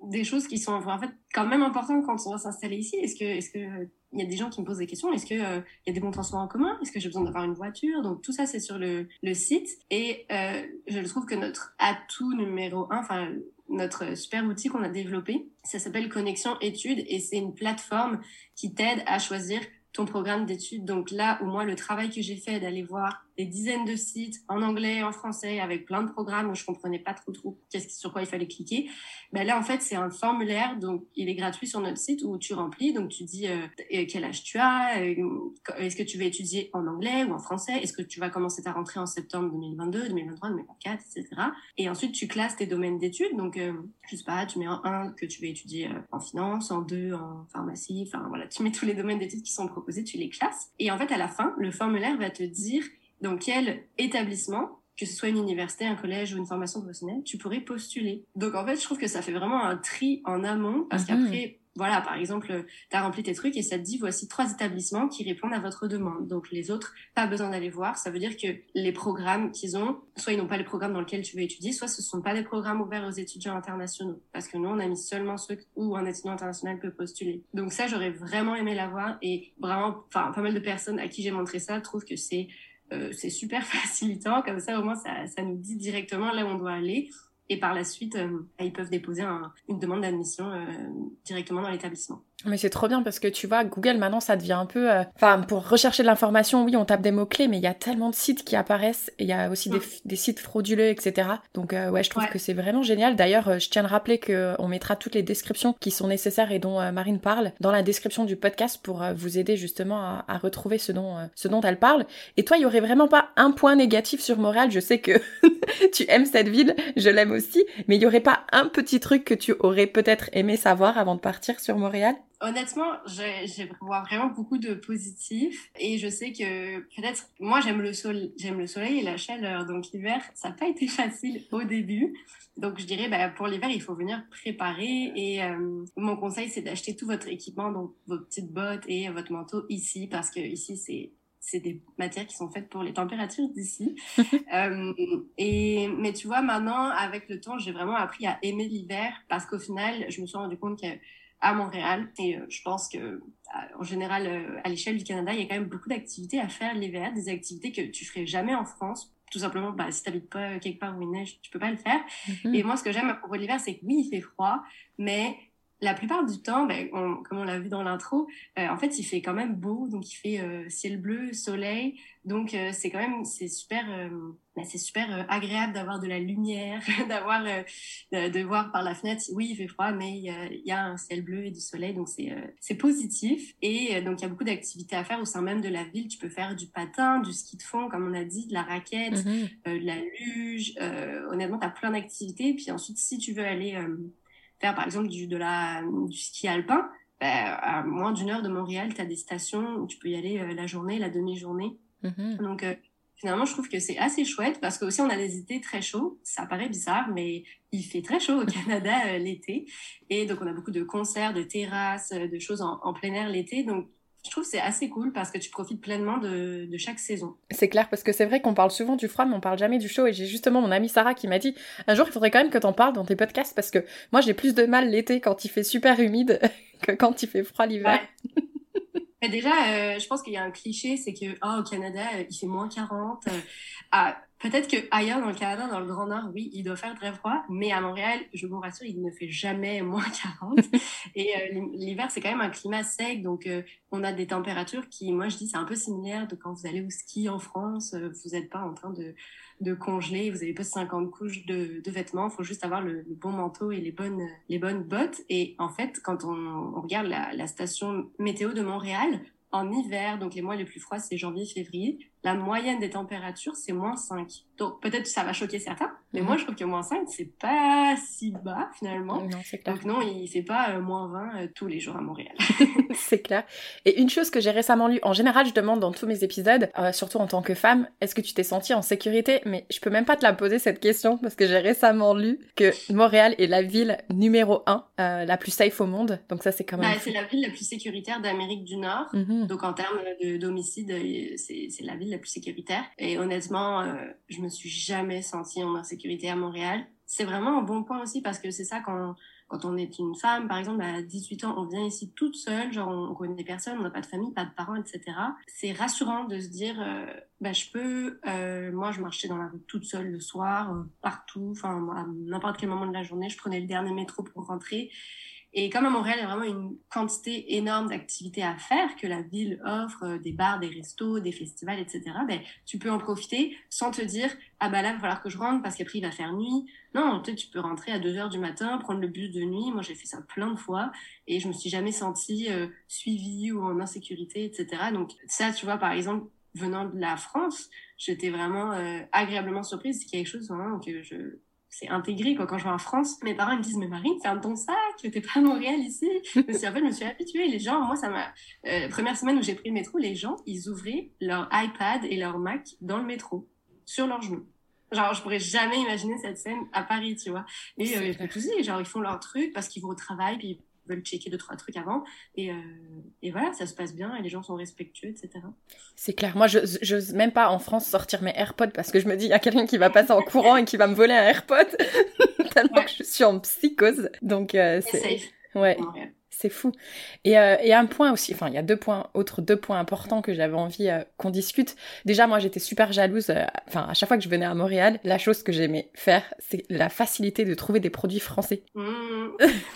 des choses qui sont en fait quand même importantes quand on va s'installer ici. Est-ce que est-ce que il y a des gens qui me posent des questions Est-ce que euh, il y a des bons transports en commun Est-ce que j'ai besoin d'avoir une voiture? Donc tout ça c'est sur le, le site et euh, je trouve que notre atout numéro un, enfin notre super outil qu'on a développé, ça s'appelle Connexion Études et c'est une plateforme qui t'aide à choisir ton programme d'études. Donc là, au moins, le travail que j'ai fait d'aller voir des dizaines de sites en anglais, en français, avec plein de programmes où je comprenais pas trop trop qu'est-ce sur quoi il fallait cliquer. Ben là, en fait, c'est un formulaire, donc il est gratuit sur notre site où tu remplis. Donc tu dis euh, quel âge tu as, euh, est-ce que tu veux étudier en anglais ou en français, est-ce que tu vas commencer ta rentrée en septembre 2022, 2023, 2024, etc. Et ensuite, tu classes tes domaines d'études. Donc, euh, je sais pas, tu mets en un que tu veux étudier euh, en finance, en deux en pharmacie, enfin voilà, tu mets tous les domaines d'études qui sont proposés, tu les classes. Et en fait, à la fin, le formulaire va te dire dans quel établissement que ce soit une université, un collège ou une formation professionnelle, tu pourrais postuler? Donc en fait, je trouve que ça fait vraiment un tri en amont parce mhm. qu'après, voilà, par exemple, tu as rempli tes trucs et ça te dit voici trois établissements qui répondent à votre demande. Donc les autres, pas besoin d'aller voir. Ça veut dire que les programmes qu'ils ont, soit ils n'ont pas les programmes dans lesquels tu veux étudier, soit ce sont pas des programmes ouverts aux étudiants internationaux. Parce que nous, on a mis seulement ceux où un étudiant international peut postuler. Donc ça, j'aurais vraiment aimé l'avoir et vraiment, enfin, pas mal de personnes à qui j'ai montré ça trouvent que c'est c'est super facilitant. Comme ça, au moins, ça, ça nous dit directement là où on doit aller. Et par la suite, euh, ils peuvent déposer une demande d'admission euh, directement dans l'établissement. Mais c'est trop bien parce que tu vois, Google maintenant ça devient un peu... Euh, enfin, pour rechercher de l'information, oui, on tape des mots-clés, mais il y a tellement de sites qui apparaissent et il y a aussi des, sites frauduleux, etc. Donc euh, ouais, je trouve que c'est vraiment génial. D'ailleurs, je tiens à rappeler qu'on mettra toutes les descriptions qui sont nécessaires et dont Marine parle dans la description du podcast pour vous aider justement à, à retrouver ce dont, ce dont elle parle. Et toi, il y aurait vraiment pas un point négatif sur Montréal? Je sais que tu aimes cette ville, je l'aime aussi, mais il y aurait pas un petit truc que tu aurais peut-être aimé savoir avant de partir sur Montréal? Honnêtement, j'ai vraiment beaucoup de positifs et je sais que peut-être moi j'aime le soleil, j'aime le soleil et la chaleur. Donc l'hiver, ça n'a pas été facile au début. Donc je dirais bah, pour l'hiver, il faut venir préparer et euh, mon conseil c'est d'acheter tout votre équipement, donc vos petites bottes et votre manteau ici parce que ici c'est c'est des matières qui sont faites pour les températures d'ici. euh, et mais tu vois maintenant avec le temps, j'ai vraiment appris à aimer l'hiver parce qu'au final, je me suis rendu compte que à Montréal. Et euh, je pense que, euh, en général, euh, à l'échelle du Canada, il y a quand même beaucoup d'activités à faire l'hiver, des activités que tu ferais jamais en France. Tout simplement, bah, si t'habites pas quelque part où il neige, tu peux pas le faire. Mhm. Et moi, ce que j'aime à propos de l'hiver, c'est que oui, il fait froid, mais la plupart du temps, ben, comme on l'a vu dans l'intro, euh, en fait, il fait quand même beau, donc il fait euh, ciel bleu, soleil, donc euh, c'est quand même c'est super, ben, c'est super agréable d'avoir de la lumière, d'avoir de, voir par la fenêtre. Oui, il fait froid, mais il y a, y a un ciel bleu et du soleil, donc c'est c'est positif. Et donc il y a beaucoup d'activités à faire au sein même de la ville. Tu peux faire du patin, du ski de fond, comme on a dit, de la raquette, mm-hmm. de la luge. honnêtement, tu as plein d'activités. Puis ensuite, si tu veux aller faire par exemple du, de la, du ski alpin, ben, à moins d'une heure de Montréal, tu as des stations où tu peux y aller euh, la journée, la demi-journée. Mm-hmm. Donc euh, finalement, je trouve que c'est assez chouette parce que aussi on a des étés très chauds. Ça paraît bizarre, mais il fait très chaud au Canada euh, l'été. Et donc on a beaucoup de concerts, de terrasses, de choses en, en plein air l'été. Donc je trouve que c'est assez cool parce que tu profites pleinement de, de chaque saison. C'est clair parce que c'est vrai qu'on parle souvent du froid mais on parle jamais du chaud et j'ai justement mon amie Sarah qui m'a dit un jour il faudrait quand même que t'en parles dans tes podcasts parce que moi j'ai plus de mal l'été quand il fait super humide que quand il fait froid l'hiver. Déjà, euh, je pense qu'il y a un cliché, c'est que oh, au Canada, euh, il fait moins 40. Euh, ah, Peut-être que ailleurs dans le Canada, dans le Grand Nord, oui, il doit faire très froid, mais à Montréal, je vous rassure, il ne fait jamais moins 40. Et euh, l'hiver, c'est quand même un climat sec, donc euh, on a des températures qui, moi, je dis, c'est un peu similaire de quand vous allez au ski en France. Euh, vous n'êtes pas en train de, de congeler, vous avez pas 50 couches de, de vêtements, il faut juste avoir le, bon manteau et les bonnes, les bonnes bottes. Et en fait, quand on, regarde la, station météo de Montréal, en hiver, donc les mois les plus froids, c'est janvier-février, la moyenne des températures, c'est moins 5. Donc peut-être que ça va choquer certains, mais moi mhm. je trouve que moins 5, c'est pas si bas finalement. Non, c'est clair. Donc non, il fait pas euh, moins 20 euh, tous les jours à Montréal. c'est clair. Et une chose que j'ai récemment lue, en général je demande dans tous mes épisodes, euh, surtout en tant que femme, est-ce que tu t'es sentie en sécurité? Mais je peux même pas te la poser cette question parce que j'ai récemment lu que Montréal est la ville numéro 1, la plus safe au monde. Donc ça c'est quand même... Bah, c'est la ville la plus sécuritaire d'Amérique du Nord. Mhm. Donc en termes d'homicide, c'est la ville la plus sécuritaire. Et honnêtement, euh, je me suis jamais sentie en insécurité à Montréal. C'est vraiment un bon point aussi parce que c'est ça quand quand on est une femme, par exemple, à 18 ans, on vient ici toute seule, genre on, connaît personne, on n'a pas de famille, pas de parents, etc. C'est rassurant de se dire, euh, bah, je peux, euh, moi je marchais dans la rue toute seule le soir, partout, enfin à n'importe quel moment de la journée, je prenais le dernier métro pour rentrer et comme à Montréal, il y a vraiment une quantité énorme d'activités à faire que la ville offre, euh, des bars, des restos, des festivals, etc., ben, tu peux en profiter sans te dire, ah bah là, il va falloir que je rentre parce qu'après, il va faire nuit. Non, tu peux rentrer à 2 heures du matin, prendre le bus de nuit. Moi, j'ai fait ça plein de fois et je me suis jamais sentie euh, suivie ou en insécurité, etc. Donc ça, tu vois, par exemple, venant de la France, j'étais vraiment euh, agréablement surprise. C'est quelque chose vraiment que je c'est intégré quoi. Quand je vais en France, mes parents me disent mais Marine, ferme ton sac, t'es pas à Montréal ici. Mais en fait, je me suis habituée. Les gens, moi, ça m'a. Euh, première semaine où j'ai pris le métro, les gens, ils ouvraient leur iPad et leur Mac dans le métro, sur leurs genoux. Genre, je pourrais jamais imaginer cette scène à Paris, tu vois. Et euh, genre, ils font leur truc parce qu'ils vont au travail, puis veulent checker deux, trois trucs avant. Et, euh, et voilà, ça se passe bien et les gens sont respectueux, etc. C'est clair. Moi, je n'ose même pas en France sortir mes AirPods parce que je me dis, il y a quelqu'un qui va passer en courant et qui va me voler un AirPod. Tellement que je suis en psychose. Donc, euh, c'est. Ouais c'est fou. Et, euh, et, un point aussi, enfin il y a deux points, autres deux points importants que j'avais envie euh, qu'on discute. Déjà moi j'étais super jalouse, euh, enfin à chaque fois que je venais à Montréal, la chose que j'aimais faire, c'est la facilité de trouver des produits français. Mmh.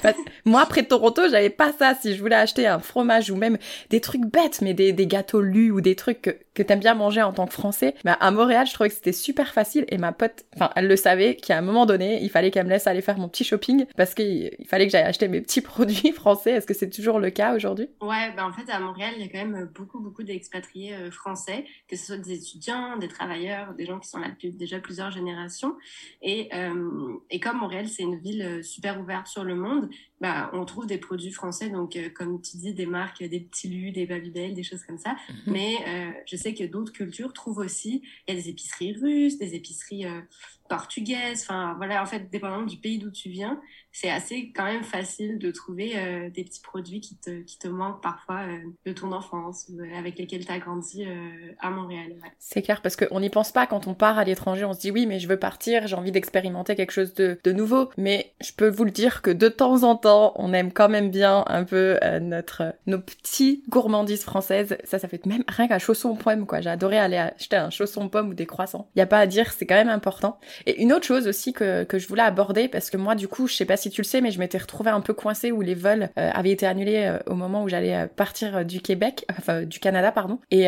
moi après Toronto j'avais pas ça. Si je voulais acheter un fromage ou même des trucs bêtes, mais des, des gâteaux lus ou des trucs que, que t'aimes bien manger en tant que français, bah à Montréal je trouvais que c'était super facile et ma pote, enfin elle le savait qu'à un moment donné il fallait qu'elle me laisse aller faire mon petit shopping parce qu'il fallait que j'aille acheter mes petits produits français est-ce que c'est toujours le cas aujourd'hui? Ouais, ben en fait, à Montréal, il y a quand même beaucoup, beaucoup d'expatriés euh, français, que ce soit des étudiants, des travailleurs, des gens qui sont là depuis déjà plusieurs générations. Et, euh, et comme Montréal, c'est une ville euh, super ouverte sur le monde, bah, on trouve des produits français, donc comme tu dis, des marques, des petits lus, des Babybel, des choses comme ça. Mhm. Mais je sais que d'autres cultures trouvent aussi, il y a des épiceries russes, des épiceries portugaises, enfin voilà, en fait, dépendamment du pays d'où tu viens, c'est assez quand même facile de trouver euh, des petits produits qui te, qui te manquent parfois euh, de ton enfance, euh, avec lesquels tu as grandi à Montréal. C'est clair, parce qu'on n'y pense pas quand on part à l'étranger, on se dit oui, mais je veux partir, j'ai envie d'expérimenter quelque chose de, de, nouveau. Mais je peux vous le dire que de temps en temps, on aime quand même bien un peu notre nos petits gourmandises françaises. Ça, ça fait même rien qu'un chausson pomme, quoi. J'ai adoré aller acheter un chausson pomme ou des croissants. Il y a pas à dire, c'est quand même important. Et une autre chose aussi que, que je voulais aborder, parce que moi, du coup, je sais pas si tu le sais, mais je m'étais retrouvée un peu coincée où les vols avaient été annulés au moment où j'allais partir du Québec, enfin du Canada, pardon. Et,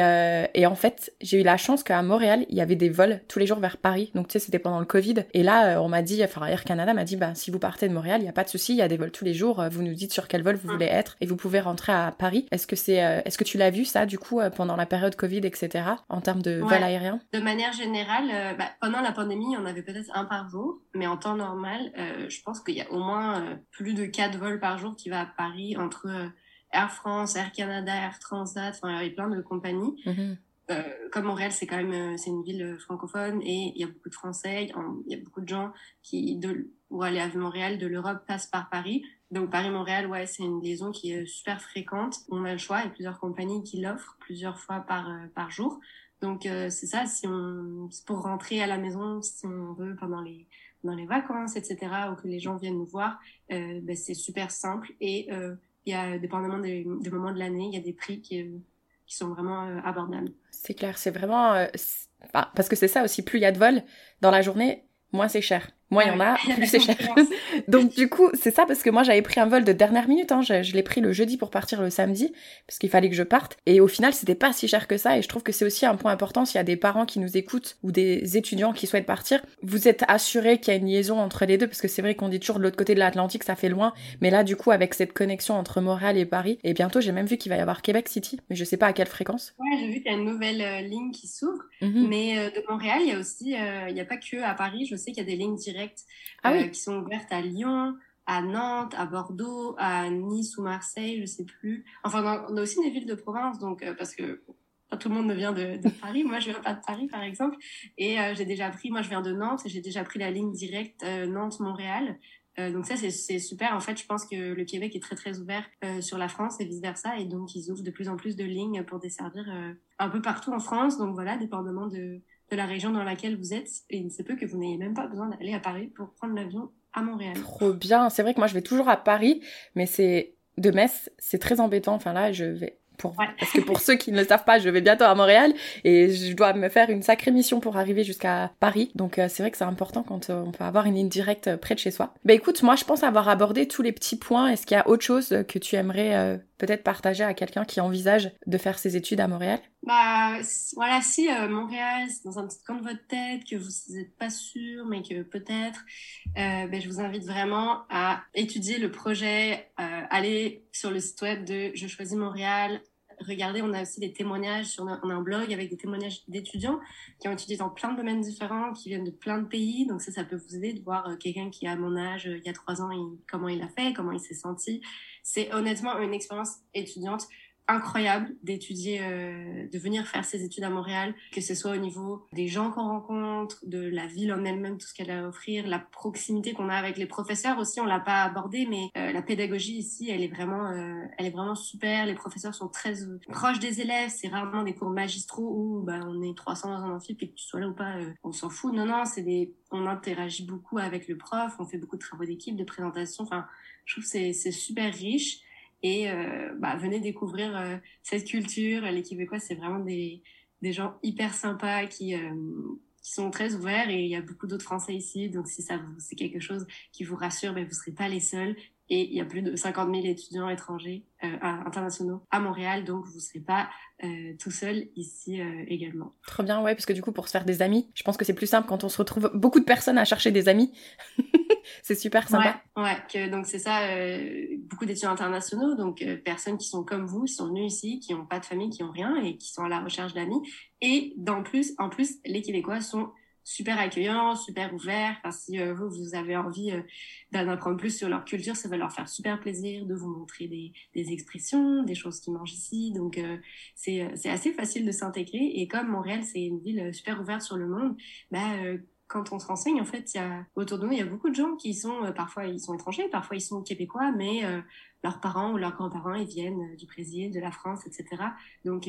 et en fait, j'ai eu la chance qu'à Montréal, il y avait des vols tous les jours vers Paris. Donc, tu sais, c'était pendant le Covid. Et là, on m'a dit, enfin, Air Canada m'a dit, bah, si vous partez de Montréal, il n'y a pas de souci, il y a des vols tous les jours. Vous nous dites sur quel vol vous ah. voulez être et vous pouvez rentrer à Paris. Est-ce que c'est, est-ce que tu l'as vu ça, du coup, pendant la période Covid, etc., en termes de vols aériens? De manière générale, bah, pendant la pandémie, on avait peut-être un par jour, mais en temps normal, euh, je pense qu'il y a au moins euh, plus de quatre vols par jour qui va à Paris entre euh, Air France, Air Canada, Air Transat, enfin il y a plein de compagnies. Mhm. comme Montréal, c'est quand même c'est une ville francophone et il y a beaucoup de Français, il y a beaucoup de gens qui de, pour aller à Montréal de l'Europe passent par Paris. Donc Paris-Montréal, ouais, c'est une liaison qui est super fréquente. On a le choix, a plusieurs compagnies qui l'offrent plusieurs fois par par jour. Donc euh, c'est ça, si on, pour rentrer à la maison, si on veut pendant les dans les vacances, etc., ou que les gens viennent nous voir, euh, ben, c'est super simple et euh, il y a dépendamment des, des moments de l'année, il y a des prix qui, qui sont vraiment abordables. C'est clair, c'est vraiment parce que c'est ça aussi, plus il y a de vols dans la journée, moins c'est cher. Moi, il y en a, plus c'est cher. Donc, du coup, c'est ça parce que moi, j'avais pris un vol de dernière minute. Hein. Je, l'ai pris le jeudi pour partir le samedi parce qu'il fallait que je parte. Et au final, c'était pas si cher que ça. Et je trouve que c'est aussi un point important s'il y a des parents qui nous écoutent ou des étudiants qui souhaitent partir. Vous êtes assurés qu'il y a une liaison entre les deux parce que c'est vrai qu'on dit toujours de l'autre côté de l'Atlantique, ça fait loin. Mais là, du coup, avec cette connexion entre Montréal et Paris, et bientôt, j'ai même vu qu'il va y avoir Québec City, mais je sais pas à quelle fréquence. Ouais, j'ai vu qu'il y a une nouvelle euh, ligne qui s'ouvre. Mhm. Mais euh, de Montréal, il y a aussi, euh, il n'y a pas que à Paris. Je sais qu'il y a des lignes directes. Ah euh, qui sont ouvertes à Lyon, à Nantes, à Bordeaux, à Nice ou Marseille, je sais plus. Enfin, on a aussi des villes de province, donc euh, parce que pas tout le monde ne vient de, Paris. Moi, je viens pas de Paris, par exemple, et euh, j'ai déjà pris. Moi, je viens de Nantes et j'ai déjà pris la ligne directe Nantes-Montréal. donc ça, c'est super. En fait, je pense que le Québec est très très ouvert sur la France et vice versa, et donc ils ouvrent de plus en plus de lignes pour desservir un peu partout en France. Donc voilà, dépendamment de de la région dans laquelle vous êtes. Et il se peut que vous n'ayez même pas besoin d'aller à Paris pour prendre l'avion à Montréal. Trop bien. C'est vrai que moi, je vais toujours à Paris, mais c'est de Metz, c'est très embêtant. Enfin là, je vais pour... Parce que pour ceux qui ne le savent pas, je vais bientôt à Montréal et je dois me faire une sacrée mission pour arriver jusqu'à Paris. Donc euh, c'est vrai que c'est important quand euh, on peut avoir une ligne directe euh, près de chez soi. Bah écoute, moi je pense avoir abordé tous les petits points. Est-ce qu'il y a autre chose que tu aimerais peut-être partager à quelqu'un qui envisage de faire ses études à Montréal? Bah voilà, si Montréal c'est dans un petit coin de votre tête, que vous n'êtes pas sûr, mais que peut-être, ben, je vous invite vraiment à étudier le projet, aller sur le site web de Je choisis Montréal, regardez, on a aussi des témoignages on a un blog avec des témoignages d'étudiants qui ont étudié dans plein de domaines différents, qui viennent de plein de pays. Donc ça, ça peut vous aider de voir euh, quelqu'un qui a mon âge, euh, il y a trois ans, comment il a fait, comment il s'est senti. C'est honnêtement une expérience étudiante incroyable d'étudier, euh, de venir faire ses études à Montréal, que ce soit au niveau des gens qu'on rencontre, de la ville en elle-même, tout ce qu'elle a à offrir, la proximité qu'on a avec les professeurs aussi, on l'a pas abordé, mais euh, la pédagogie ici, elle est vraiment, euh, elle est vraiment super. Les professeurs sont très proches des élèves. C'est rarement des cours magistraux où bah, on est 300 dans un amphi, puis que tu sois là ou pas, on s'en fout. Non, non, c'est des, on interagit beaucoup avec le prof, on fait beaucoup de travaux d'équipe, de présentation. Enfin, je trouve que c'est super riche. Et euh, bah, venez découvrir euh, cette culture. Les Québécois, c'est vraiment des, gens hyper sympas qui, euh, qui sont très ouverts et il y a beaucoup d'autres Français ici. Donc si ça c'est quelque chose qui vous rassure, ben, vous ne serez pas les seuls. Et il y a plus de 50 000 étudiants étrangers euh, internationaux à Montréal, donc vous ne serez pas euh, tout seul ici euh, également. Trop bien, ouais, parce que du coup, pour se faire des amis, je pense que c'est plus simple quand on se retrouve beaucoup de personnes à chercher des amis. c'est super sympa. Ouais, ouais que, donc c'est ça, euh, beaucoup d'étudiants internationaux, donc euh, personnes qui sont comme vous, qui sont venues ici, qui n'ont pas de famille, qui n'ont rien et qui sont à la recherche d'amis. Et d'en plus, en plus, les Québécois sont super accueillants, super ouverts. Si euh, vous, vous avez envie euh, d'en apprendre plus sur leur culture, ça va leur faire super plaisir de vous montrer des, des expressions, des choses qu'ils mangent ici. Donc, euh, c'est assez facile de s'intégrer. Et comme Montréal, c'est une ville super ouverte sur le monde, bah, quand on se renseigne, en fait, il y a, autour de nous, il y a beaucoup de gens qui sont, parfois ils sont étrangers, parfois ils sont québécois, mais leurs parents ou leurs grands-parents, ils viennent du Brésil, de la France, etc. Donc,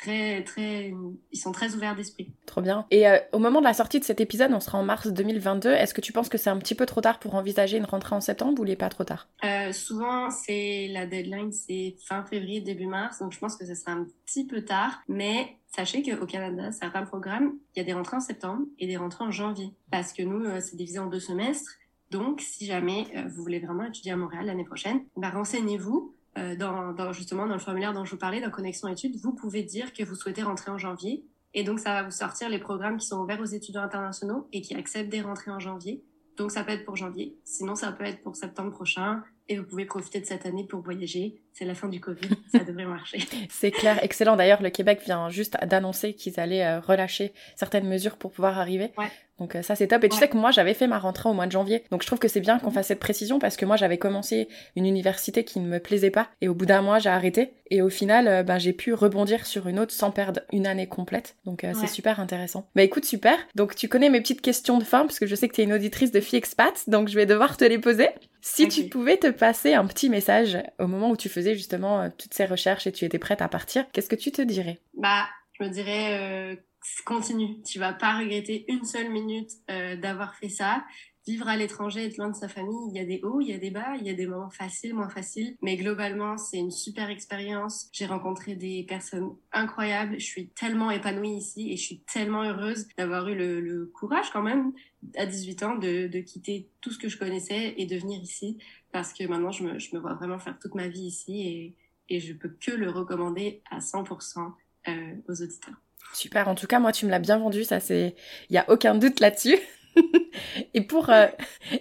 très, très, ils sont très ouverts d'esprit. Trop bien. Et euh, au moment de la sortie de cet épisode, on sera en mars 2022. Est-ce que tu penses que c'est un petit peu trop tard pour envisager une rentrée en septembre ou il n'est pas trop tard? Euh, Souvent, c'est la deadline, c'est fin février, début mars. Donc, je pense que ce sera un petit peu tard. Mais sachez qu'au Canada, certains programmes, il y a des rentrées en septembre et des rentrées en janvier. Parce que nous, euh, c'est divisé en deux semestres. Donc, si jamais vous voulez vraiment étudier à Montréal l'année prochaine, bah, renseignez-vous. Dans, dans, justement dans le formulaire dont je vous parlais, dans Connexion Études, vous pouvez dire que vous souhaitez rentrer en janvier. Et donc, ça va vous sortir les programmes qui sont ouverts aux étudiants internationaux et qui acceptent des rentrées en janvier. Donc, ça peut être pour janvier. Sinon, ça peut être pour septembre prochain. Et vous pouvez profiter de cette année pour voyager. C'est la fin du Covid, ça devrait marcher. C'est clair, excellent. D'ailleurs, le Québec vient juste d'annoncer qu'ils allaient euh, relâcher certaines mesures pour pouvoir arriver. Ouais. Donc euh, ça c'est top. Et tu sais que moi j'avais fait ma rentrée au mois de janvier. Donc je trouve que c'est bien qu'on fasse cette précision parce que moi j'avais commencé une université qui ne me plaisait pas et au bout d'un mois j'ai arrêté. Et au final euh, ben, j'ai pu rebondir sur une autre sans perdre une année complète. Donc c'est super intéressant. Bah écoute super. Donc tu connais mes petites questions de fin parce que je sais que tu es une auditrice de Fille Expat. Donc je vais devoir te les poser. Si tu pouvais te passer un petit message au moment où tu faisais justement toutes ces recherches et tu étais prête à partir, qu'est-ce que tu te dirais? Bah je me dirais continue. Tu vas pas regretter une seule minute euh, d'avoir fait ça. Vivre à l'étranger, être loin de sa famille, il y a des hauts, il y a des bas, il y a des moments faciles, moins faciles. Mais globalement, c'est une super expérience. J'ai rencontré des personnes incroyables. Je suis tellement épanouie ici et je suis tellement heureuse d'avoir eu le, courage quand même à 18 ans de, de, quitter tout ce que je connaissais et de venir ici parce que maintenant je me, je me vois vraiment faire toute ma vie ici et, et je peux que le recommander à 100% euh, aux auditeurs. Super, en tout cas, moi, tu me l'as bien vendu, ça c'est... Il n'y a aucun doute là-dessus. et, pour, euh,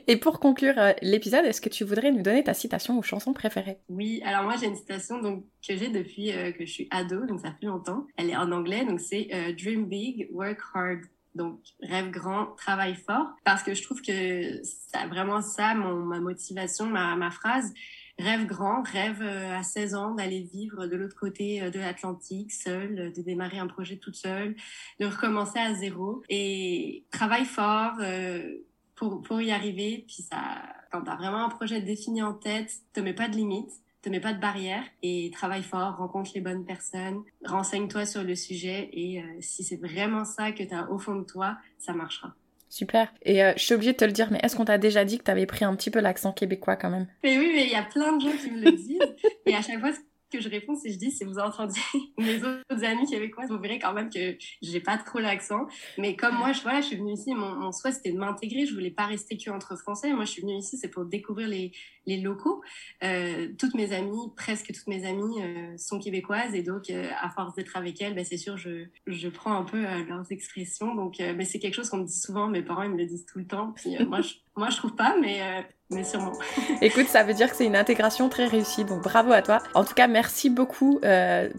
et pour conclure euh, l'épisode, est-ce que tu voudrais nous donner ta citation ou chanson préférée? Oui, alors moi j'ai une citation donc, que j'ai depuis euh, que je suis ado, donc ça fait longtemps. Elle est en anglais, donc c'est Dream big, work hard. Donc rêve grand, travaille fort, parce que je trouve que c'est vraiment ça mon, ma motivation, ma, ma phrase rêve grand, rêve euh, à 16 ans d'aller vivre de l'autre côté euh, de l'Atlantique, seul, euh, de démarrer un projet toute seule, de recommencer à zéro et travaille fort pour, pour y arriver. Puis ça, quand tu as vraiment un projet défini en tête, te mets pas de limites, te mets pas de barrières et travaille fort, rencontre les bonnes personnes, renseigne-toi sur le sujet et si c'est vraiment ça que tu as au fond de toi, ça marchera. Super. Et euh, je suis obligée de te le dire, mais est-ce qu'on t'a déjà dit que t'avais pris un petit peu l'accent québécois quand même? Mais oui, mais il y a plein de gens qui me le disent. et à chaque fois, que je réponds, c'est je dis, si vous entendez mes autres amis québécois, vous verrez quand même que j'ai pas trop l'accent. Mais comme moi, je, voilà, je suis venue ici, mon, mon souhait c'était de m'intégrer. Je voulais pas rester que entre Français. Moi, je suis venue ici, c'est pour découvrir les, locaux. Euh, toutes mes amies, presque toutes mes amies, euh, sont québécoises et donc, euh, à force d'être avec elles, ben, c'est sûr, je, je prends un peu leurs expressions. Donc, mais ben, c'est quelque chose qu'on me dit souvent. Mes parents, ils me le disent tout le temps. Puis moi, je, moi, je trouve pas, mais mais sûrement. Écoute, ça veut dire que c'est une intégration très réussie, donc bravo à toi. En tout cas, merci beaucoup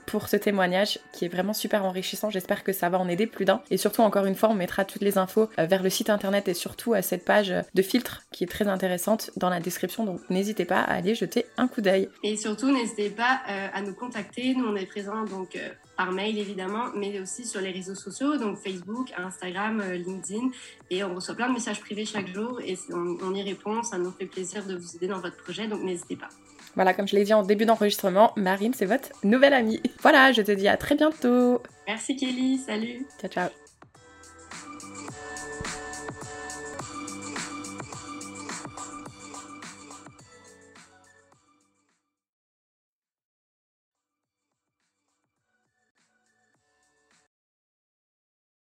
pour ce témoignage qui est vraiment super enrichissant. J'espère que ça va en aider plus d'un. Et surtout, encore une fois, on mettra toutes les infos vers le site internet et surtout à cette page de filtre qui est très intéressante dans la description. Donc n'hésitez pas à aller jeter un coup d'œil. Et surtout, n'hésitez pas euh, à nous contacter. Nous, on est présents donc par mail évidemment, mais aussi sur les réseaux sociaux, donc Facebook, Instagram, euh, LinkedIn. Et on reçoit plein de messages privés chaque jour et on, y répond. Ça nous fait plaisir de vous aider dans votre projet, donc n'hésitez pas. Voilà, comme je l'ai dit en début d'enregistrement, Marine, c'est votre nouvelle amie. Voilà, je te dis à très bientôt. Merci Kelly, salut. Ciao, ciao.